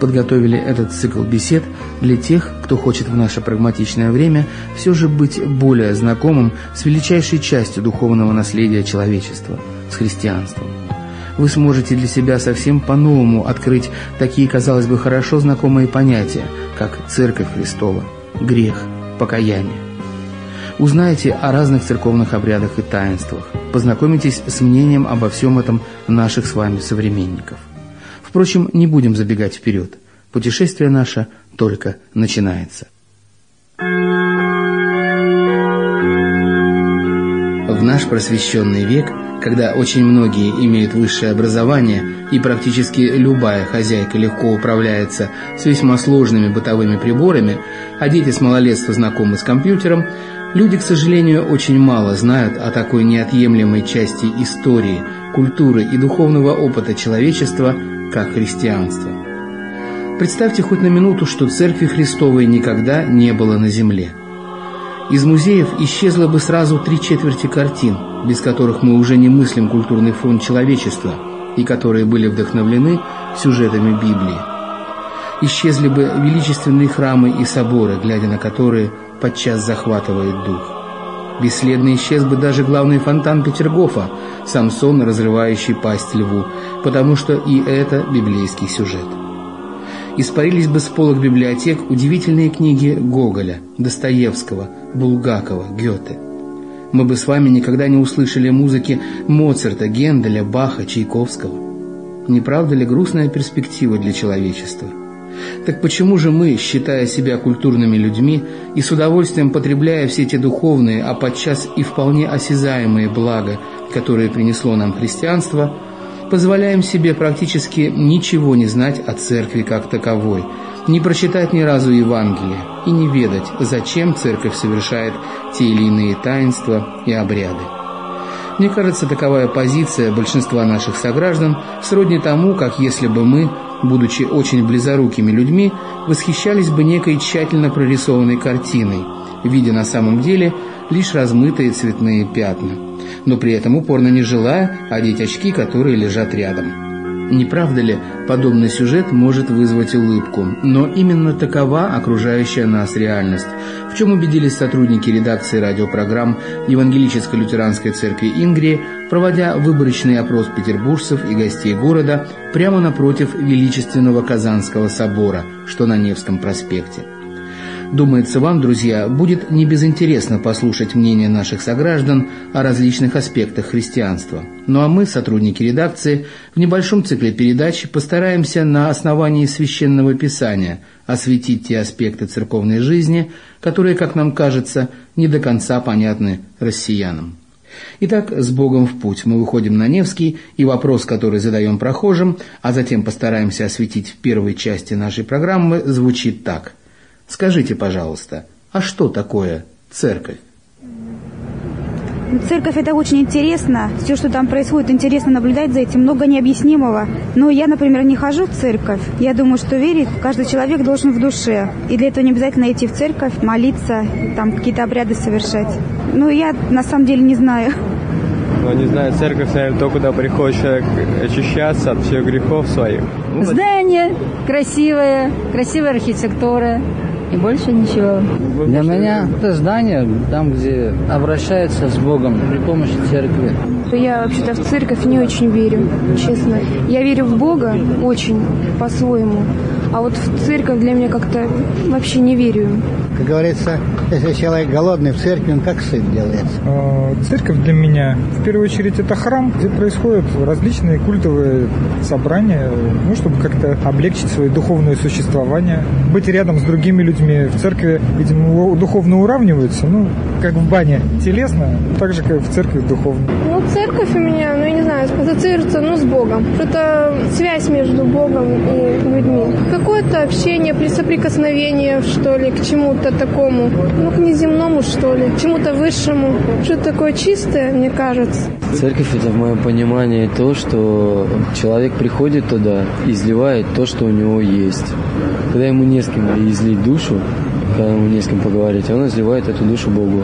подготовили этот цикл бесед для тех, кто хочет в наше прагматичное время все же быть более знакомым с величайшей частью духовного наследия человечества, с христианством. Вы сможете для себя совсем по-новому открыть такие, казалось бы, хорошо знакомые понятия, как Церковь Христова, грех, покаяние. Узнаете о разных церковных обрядах и таинствах, познакомитесь с мнением обо всем этом наших с вами современников. Впрочем, не будем забегать вперед. Путешествие наше только начинается. В наш просвещенный век, когда очень многие имеют высшее образование и практически любая хозяйка легко управляется с весьма сложными бытовыми приборами, а дети с малолетства знакомы с компьютером, люди, к сожалению, очень мало знают о такой неотъемлемой части истории, культуры и духовного опыта человечества – как христианство. Представьте хоть на минуту, что Церкви Христовой никогда не было на земле. Из музеев исчезло бы сразу три четверти картин, без которых мы уже не мыслим культурный фонд человечества и которые были вдохновлены сюжетами Библии. Исчезли бы величественные храмы и соборы, глядя на которые подчас захватывает дух. Бесследно исчез бы даже главный фонтан Петергофа, Самсон, разрывающий пасть льву, потому что и это библейский сюжет. Испарились бы с полок библиотек удивительные книги Гоголя, Достоевского, Булгакова, Гёте. Мы бы с вами никогда не услышали музыки Моцарта, Генделя, Баха, Чайковского. Не правда ли грустная перспектива для человечества? Так почему же мы, считая себя культурными людьми и с удовольствием потребляя все те духовные, а подчас и вполне осязаемые блага, которые принесло нам христианство, позволяем себе практически ничего не знать о церкви как таковой, не прочитать ни разу Евангелие и не ведать, зачем церковь совершает те или иные таинства и обряды? Мне кажется, таковая позиция большинства наших сограждан сродни тому, как если бы мы будучи очень близорукими людьми, восхищались бы некой тщательно прорисованной картиной, видя на самом деле лишь размытые цветные пятна, но при этом упорно не желая одеть очки, которые лежат рядом. Не правда ли, подобный сюжет может вызвать улыбку, но именно такова окружающая нас реальность, в чем убедились сотрудники редакции радиопрограмм Евангелической лютеранской церкви Ингрии, проводя выборочный опрос петербуржцев и гостей города прямо напротив величественного Казанского собора, что на Невском проспекте. Думается, вам, друзья, будет не безинтересно послушать мнение наших сограждан о различных аспектах христианства. Ну а мы, сотрудники редакции, в небольшом цикле передач постараемся на основании священного писания осветить те аспекты церковной жизни, которые, как нам кажется, не до конца понятны россиянам. Итак, с Богом в путь мы выходим на Невский, и вопрос, который задаем прохожим, а затем постараемся осветить в первой части нашей программы, звучит так – Скажите, пожалуйста, а что такое церковь? Ну, церковь это очень интересно. Все, что там происходит, интересно наблюдать за этим. Много необъяснимого. Но я, например, не хожу в церковь. Я думаю, что верить каждый человек должен в душе. И для этого не обязательно идти в церковь, молиться, там какие-то обряды совершать. Ну, я на самом деле не знаю. Ну, не знаю, церковь, наверное, то, куда приходит человек очищаться от всех грехов своих. Здание красивое, красивая архитектура и больше ничего. Для меня это здание, там, где обращаются с Богом при помощи церкви. Я вообще-то в церковь не очень верю, честно. Я верю в Бога очень по-своему. А вот в церковь для меня как-то вообще не верю. Как говорится, если человек голодный в церкви, он как сыт делается. А, церковь для меня, в первую очередь, это храм, где происходят различные культовые собрания, ну, чтобы как-то облегчить свое духовное существование. Быть рядом с другими людьми в церкви, видимо, духовно уравниваются, ну, как в бане телесно, так же, как и в церкви духовно. Ну, церковь у меня, ну, я не знаю, ассоциируется, ну, с Богом. Что-то связь между Богом и людьми какое-то общение, соприкосновение, что ли, к чему-то такому, ну, к неземному, что ли, к чему-то высшему. Что-то такое чистое, мне кажется. Церковь – это в моем понимании то, что человек приходит туда, изливает то, что у него есть. Когда ему не с кем излить душу, когда ему не с кем поговорить, он изливает эту душу Богу.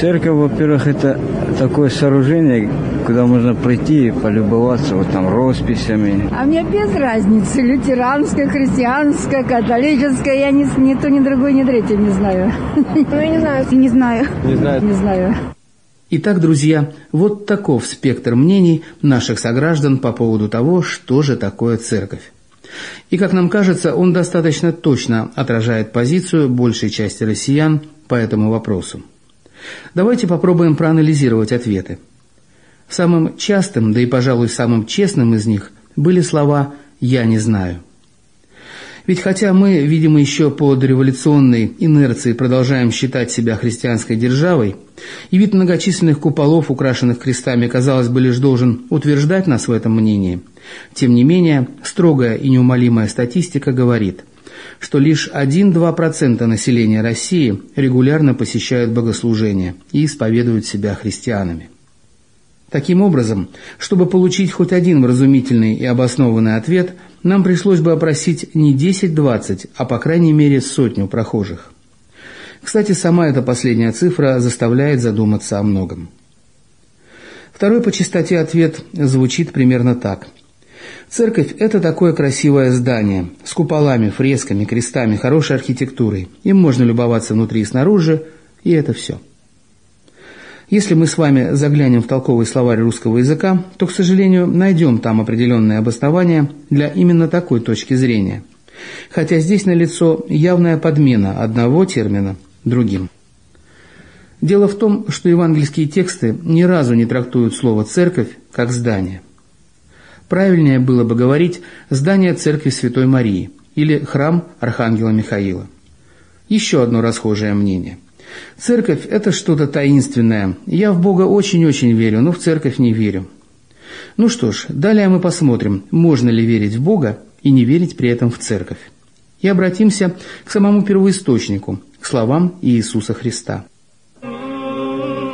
Церковь, во-первых, это такое сооружение, куда можно прийти и полюбоваться вот там росписями. А мне без разницы, лютеранская, христианская, католическая, я ни, ни то, ни другой, ни третий не знаю. Ну, я не знаю. Не знаю. Не знаю. Не знаю. Итак, друзья, вот таков спектр мнений наших сограждан по поводу того, что же такое церковь. И, как нам кажется, он достаточно точно отражает позицию большей части россиян по этому вопросу. Давайте попробуем проанализировать ответы. Самым частым, да и, пожалуй, самым честным из них были слова «я не знаю». Ведь хотя мы, видимо, еще по дореволюционной инерции продолжаем считать себя христианской державой, и вид многочисленных куполов, украшенных крестами, казалось бы, лишь должен утверждать нас в этом мнении, тем не менее, строгая и неумолимая статистика говорит, что лишь 1-2% населения России регулярно посещают богослужения и исповедуют себя христианами. Таким образом, чтобы получить хоть один вразумительный и обоснованный ответ, нам пришлось бы опросить не 10-20, а по крайней мере сотню прохожих. Кстати, сама эта последняя цифра заставляет задуматься о многом. Второй по частоте ответ звучит примерно так. Церковь – это такое красивое здание с куполами, фресками, крестами, хорошей архитектурой. Им можно любоваться внутри и снаружи, и это все. Если мы с вами заглянем в толковый словарь русского языка, то, к сожалению, найдем там определенные обоснования для именно такой точки зрения. Хотя здесь налицо явная подмена одного термина другим. Дело в том, что евангельские тексты ни разу не трактуют слово «церковь» как «здание». Правильнее было бы говорить «здание церкви Святой Марии» или «храм Архангела Михаила». Еще одно расхожее мнение – Церковь – это что-то таинственное. Я в Бога очень-очень верю, но в церковь не верю. Ну что ж, далее мы посмотрим, можно ли верить в Бога и не верить при этом в церковь. И обратимся к самому первоисточнику, к словам Иисуса Христа.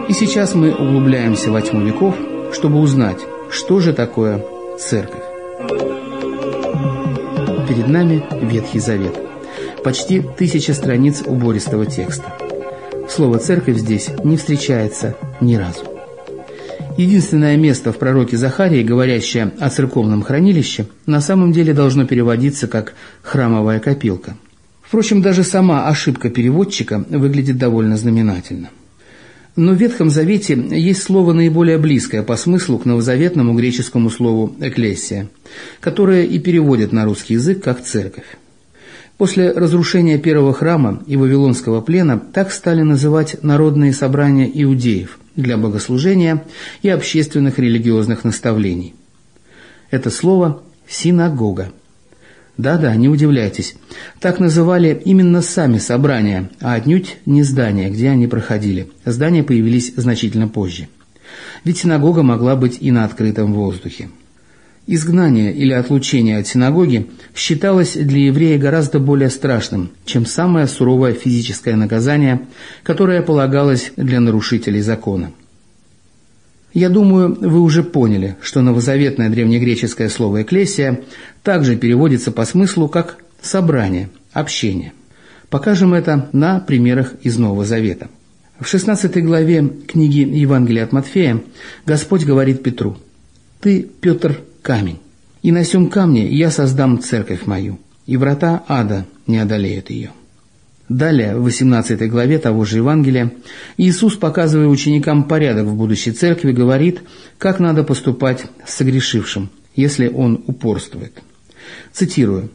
И сейчас мы углубляемся во тьму веков, чтобы узнать, что же такое церковь. Перед нами Ветхий Завет. Почти тысяча страниц убористого текста – Слово «церковь» здесь не встречается ни разу. Единственное место в пророке Захарии, говорящее о церковном хранилище, на самом деле должно переводиться как «храмовая копилка». Впрочем, даже сама ошибка переводчика выглядит довольно знаменательно. Но в Ветхом Завете есть слово наиболее близкое по смыслу к новозаветному греческому слову «экклесия», которое и переводят на русский язык как «церковь». После разрушения первого храма и Вавилонского плена так стали называть народные собрания иудеев для богослужения и общественных религиозных наставлений. Это слово «синагога». Да-да, не удивляйтесь. Так называли именно сами собрания, а отнюдь не здания, где они проходили. Здания появились значительно позже. Ведь синагога могла быть и на открытом воздухе. Изгнание или отлучение от синагоги считалось для еврея гораздо более страшным, чем самое суровое физическое наказание, которое полагалось для нарушителей закона. Я думаю, вы уже поняли, что новозаветное древнегреческое слово «экклесия» также переводится по смыслу как «собрание», «общение». Покажем это на примерах из Нового Завета. В 16 главе книги Евангелия от Матфея Господь говорит Петру «Ты, Петр, камень. И на сем камне я создам церковь мою, и врата ада не одолеют ее». Далее, в 18 главе того же Евангелия, Иисус, показывая ученикам порядок в будущей церкви, говорит, как надо поступать с согрешившим, если он упорствует. Цитирую.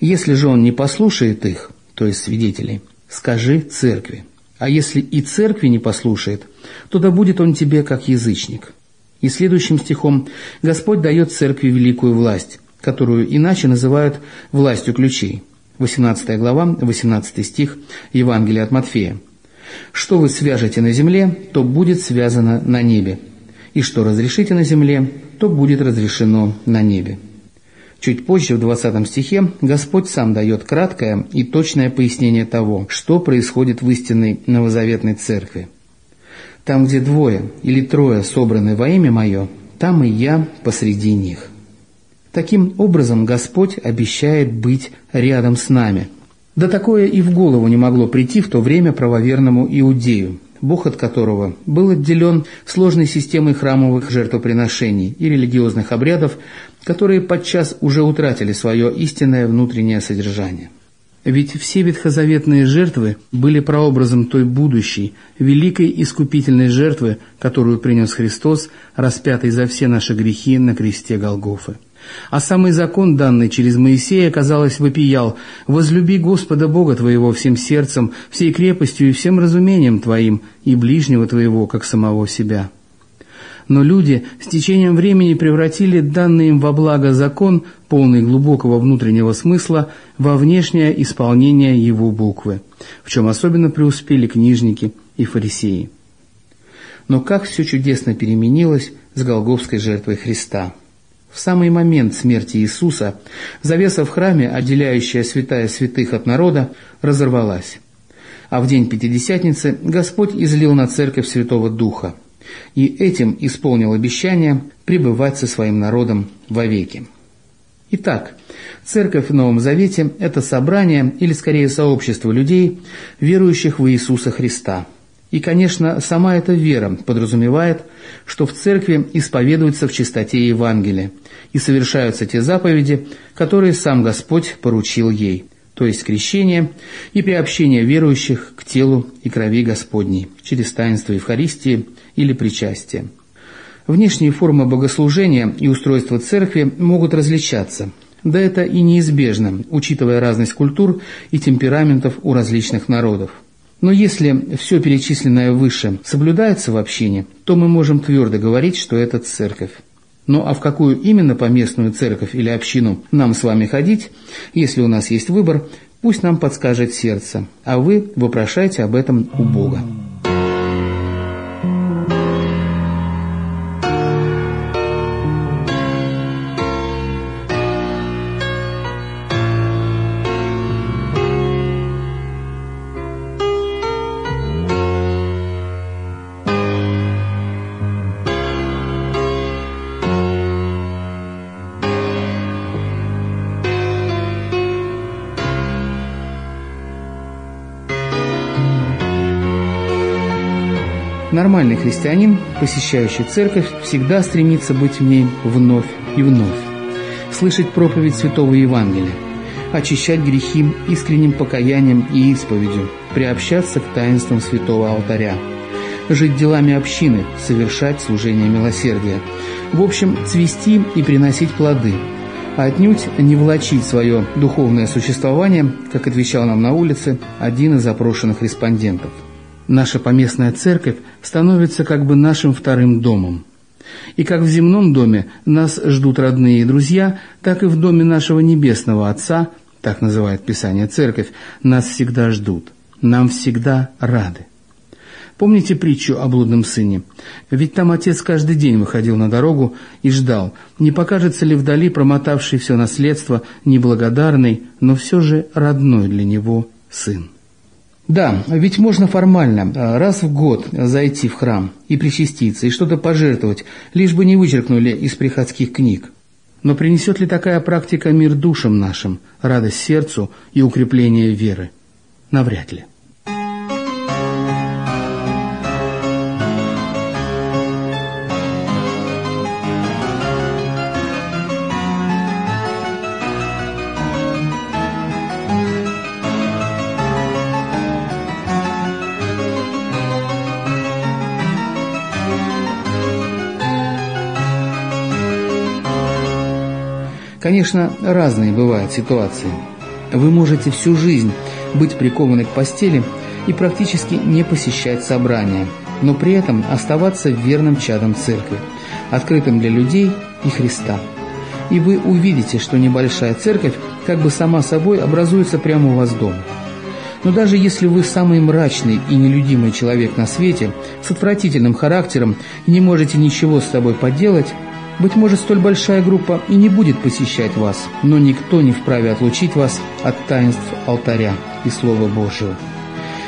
«Если же он не послушает их, то есть свидетелей, скажи церкви. А если и церкви не послушает, то да будет он тебе как язычник. И следующим стихом Господь дает церкви великую власть, которую иначе называют властью ключей. 18 глава, 18 стих Евангелия от Матфея. «Что вы свяжете на земле, то будет связано на небе, и что разрешите на земле, то будет разрешено на небе». Чуть позже, в 20 стихе, Господь сам дает краткое и точное пояснение того, что происходит в истинной новозаветной церкви. Там, где двое или трое собраны во имя Мое, там и Я посреди них. Таким образом, Господь обещает быть рядом с нами. Да такое и в голову не могло прийти в то время правоверному иудею, Бог от которого был отделен сложной системой храмовых жертвоприношений и религиозных обрядов, которые подчас уже утратили свое истинное внутреннее содержание. Ведь все ветхозаветные жертвы были прообразом той будущей, великой искупительной жертвы, которую принес Христос, распятый за все наши грехи на кресте Голгофы. А самый закон, данный через Моисея, казалось, вопиял «Возлюби Господа Бога твоего всем сердцем, всей крепостью и всем разумением твоим, и ближнего твоего, как самого себя». Но люди с течением времени превратили данный им во благо закон, полный глубокого внутреннего смысла, во внешнее исполнение его буквы, в чем особенно преуспели книжники и фарисеи. Но как все чудесно переменилось с Голговской жертвой Христа – в самый момент смерти Иисуса завеса в храме, отделяющая святая святых от народа, разорвалась. А в день Пятидесятницы Господь излил на церковь Святого Духа, и этим исполнил обещание пребывать со своим народом вовеки. Итак, Церковь в Новом Завете – это собрание, или скорее сообщество людей, верующих в Иисуса Христа – и, конечно, сама эта вера подразумевает, что в церкви исповедуются в чистоте Евангелия и совершаются те заповеди, которые сам Господь поручил ей, то есть крещение и приобщение верующих к телу и крови Господней через таинство Евхаристии или причастие. Внешние формы богослужения и устройства церкви могут различаться, да это и неизбежно, учитывая разность культур и темпераментов у различных народов. Но если все перечисленное выше соблюдается в общине, то мы можем твердо говорить, что это церковь. Ну а в какую именно поместную церковь или общину нам с вами ходить, если у нас есть выбор, пусть нам подскажет сердце, а вы вопрошайте об этом у Бога. Нормальный христианин, посещающий церковь, всегда стремится быть в ней вновь и вновь, слышать проповедь Святого Евангелия, очищать грехи искренним покаянием и исповедью, приобщаться к таинствам Святого Алтаря, жить делами общины, совершать служение милосердия, в общем, цвести и приносить плоды, а отнюдь не влачить свое духовное существование, как отвечал нам на улице один из запрошенных респондентов – Наша поместная церковь становится как бы нашим вторым домом. И как в земном доме нас ждут родные и друзья, так и в доме нашего небесного Отца, так называет Писание церковь, нас всегда ждут, нам всегда рады. Помните притчу о блудном сыне? Ведь там отец каждый день выходил на дорогу и ждал, не покажется ли вдали промотавший все наследство неблагодарный, но все же родной для него сын. Да, ведь можно формально а, раз в год зайти в храм и причаститься, и что-то пожертвовать, лишь бы не вычеркнули из приходских книг. Но принесет ли такая практика мир душам нашим, радость сердцу и укрепление веры? Навряд ли. Конечно, разные бывают ситуации. Вы можете всю жизнь быть прикованы к постели и практически не посещать собрания, но при этом оставаться верным чадом церкви, открытым для людей и Христа. И вы увидите, что небольшая церковь как бы сама собой образуется прямо у вас дома. Но даже если вы самый мрачный и нелюдимый человек на свете, с отвратительным характером и не можете ничего с собой поделать, быть может, столь большая группа и не будет посещать вас, но никто не вправе отлучить вас от таинств алтаря и Слова Божьего.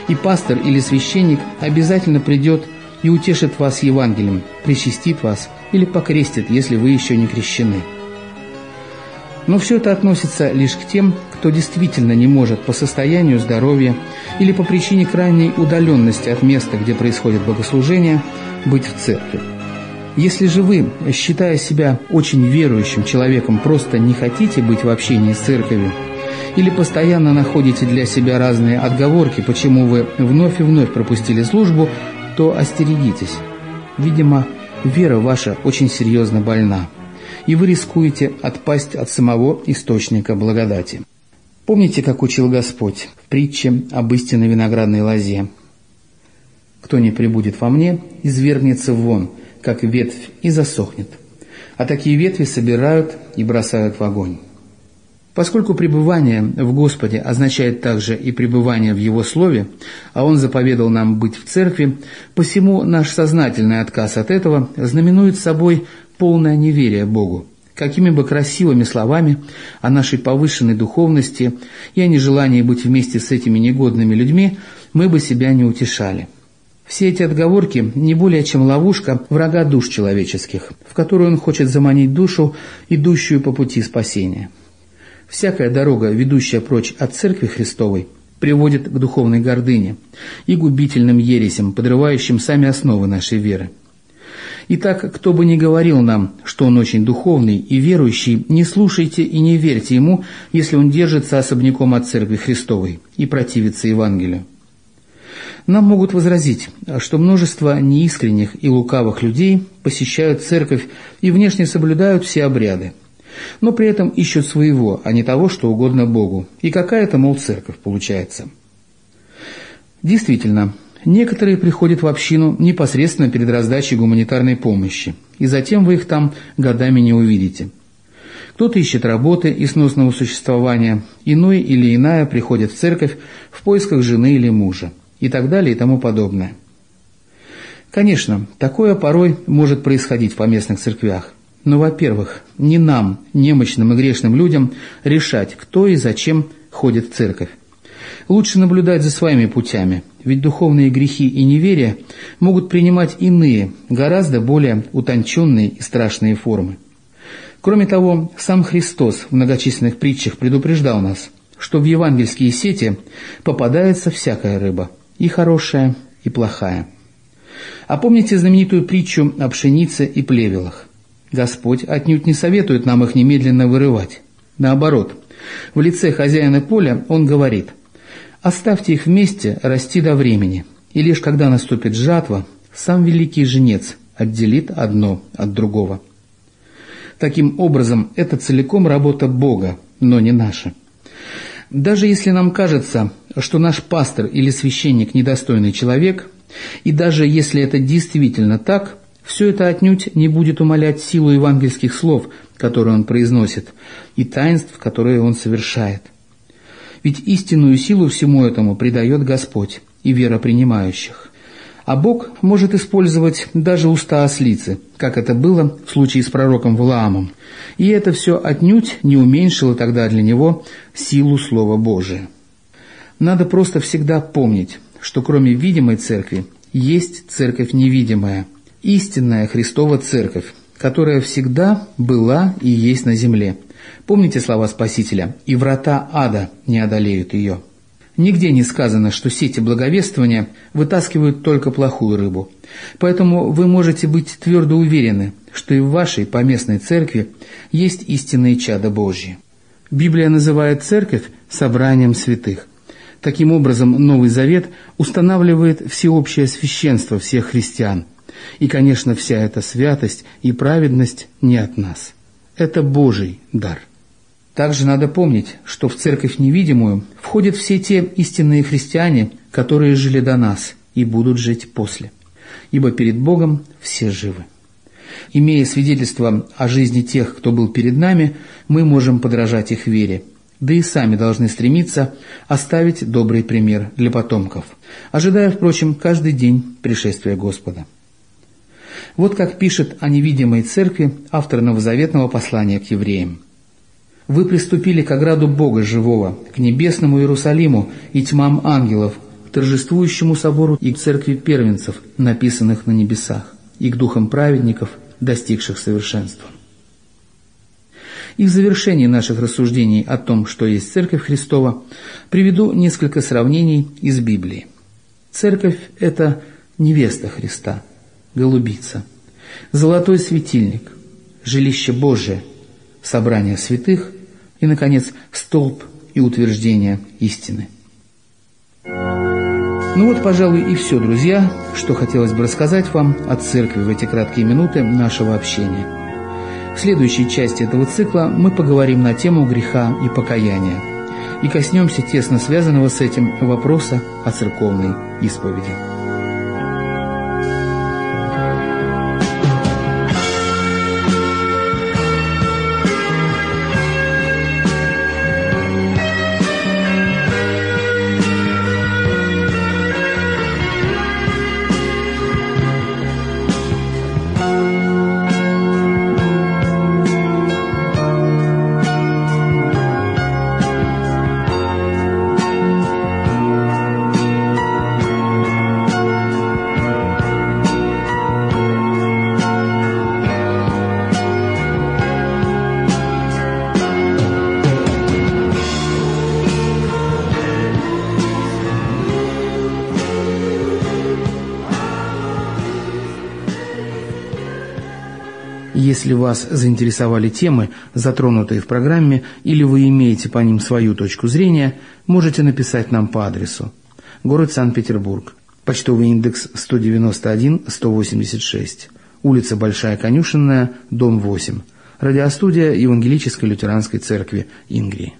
И пастор или священник обязательно придет и утешит вас Евангелием, причастит вас или покрестит, если вы еще не крещены. Но все это относится лишь к тем, кто действительно не может по состоянию здоровья или по причине крайней удаленности от места, где происходит богослужение, быть в церкви. Если же вы, считая себя очень верующим человеком, просто не хотите быть в общении с церковью, или постоянно находите для себя разные отговорки, почему вы вновь и вновь пропустили службу, то остерегитесь. Видимо, вера ваша очень серьезно больна и вы рискуете отпасть от самого источника благодати. Помните, как учил Господь в притче об истинной виноградной лозе? «Кто не прибудет во мне, извергнется вон, как ветвь, и засохнет. А такие ветви собирают и бросают в огонь». Поскольку пребывание в Господе означает также и пребывание в Его Слове, а Он заповедал нам быть в церкви, посему наш сознательный отказ от этого знаменует собой полное неверие Богу. Какими бы красивыми словами о нашей повышенной духовности и о нежелании быть вместе с этими негодными людьми мы бы себя не утешали. Все эти отговорки не более чем ловушка врага душ человеческих, в которую он хочет заманить душу, идущую по пути спасения. Всякая дорога, ведущая прочь от Церкви Христовой, приводит к духовной гордыне и губительным ересям, подрывающим сами основы нашей веры. Итак, кто бы ни говорил нам, что он очень духовный и верующий, не слушайте и не верьте ему, если он держится особняком от Церкви Христовой и противится Евангелию. Нам могут возразить, что множество неискренних и лукавых людей посещают церковь и внешне соблюдают все обряды, но при этом ищут своего, а не того, что угодно Богу. И какая-то, мол, церковь получается. Действительно, Некоторые приходят в общину непосредственно перед раздачей гуманитарной помощи, и затем вы их там годами не увидите. Кто-то ищет работы и сносного существования, иной или иная приходит в церковь в поисках жены или мужа, и так далее и тому подобное. Конечно, такое порой может происходить в поместных церквях. Но, во-первых, не нам, немощным и грешным людям, решать, кто и зачем ходит в церковь. Лучше наблюдать за своими путями, ведь духовные грехи и неверия могут принимать иные, гораздо более утонченные и страшные формы. Кроме того, сам Христос в многочисленных притчах предупреждал нас, что в евангельские сети попадается всякая рыба, и хорошая, и плохая. А помните знаменитую притчу о пшенице и плевелах? Господь отнюдь не советует нам их немедленно вырывать. Наоборот, в лице хозяина поля он говорит – Оставьте их вместе расти до времени, и лишь когда наступит жатва, сам великий женец отделит одно от другого. Таким образом, это целиком работа Бога, но не наша. Даже если нам кажется, что наш пастор или священник недостойный человек, и даже если это действительно так, все это отнюдь не будет умалять силу евангельских слов, которые он произносит, и таинств, которые он совершает – ведь истинную силу всему этому придает Господь и вера принимающих. А Бог может использовать даже уста ослицы, как это было в случае с пророком Валаамом. И это все отнюдь не уменьшило тогда для него силу Слова Божия. Надо просто всегда помнить, что кроме видимой церкви есть церковь невидимая, истинная Христова церковь, которая всегда была и есть на земле – Помните слова Спасителя «И врата ада не одолеют ее». Нигде не сказано, что сети благовествования вытаскивают только плохую рыбу. Поэтому вы можете быть твердо уверены, что и в вашей поместной церкви есть истинные чада Божьи. Библия называет церковь собранием святых. Таким образом, Новый Завет устанавливает всеобщее священство всех христиан. И, конечно, вся эта святость и праведность не от нас – это Божий дар. Также надо помнить, что в церковь невидимую входят все те истинные христиане, которые жили до нас и будут жить после. Ибо перед Богом все живы. Имея свидетельство о жизни тех, кто был перед нами, мы можем подражать их вере, да и сами должны стремиться оставить добрый пример для потомков, ожидая, впрочем, каждый день пришествия Господа. Вот как пишет о невидимой церкви автор новозаветного послания к евреям. «Вы приступили к ограду Бога живого, к небесному Иерусалиму и тьмам ангелов, к торжествующему собору и к церкви первенцев, написанных на небесах, и к духам праведников, достигших совершенства». И в завершении наших рассуждений о том, что есть Церковь Христова, приведу несколько сравнений из Библии. Церковь – это невеста Христа, голубица, золотой светильник, жилище Божие, собрание святых и, наконец, столб и утверждение истины. Ну вот, пожалуй, и все, друзья, что хотелось бы рассказать вам о церкви в эти краткие минуты нашего общения. В следующей части этого цикла мы поговорим на тему греха и покаяния и коснемся тесно связанного с этим вопроса о церковной исповеди. Если вас заинтересовали темы, затронутые в программе, или вы имеете по ним свою точку зрения, можете написать нам по адресу. Город Санкт-Петербург. Почтовый индекс 191-186. Улица Большая Конюшенная, дом 8. Радиостудия Евангелической лютеранской церкви Ингрии.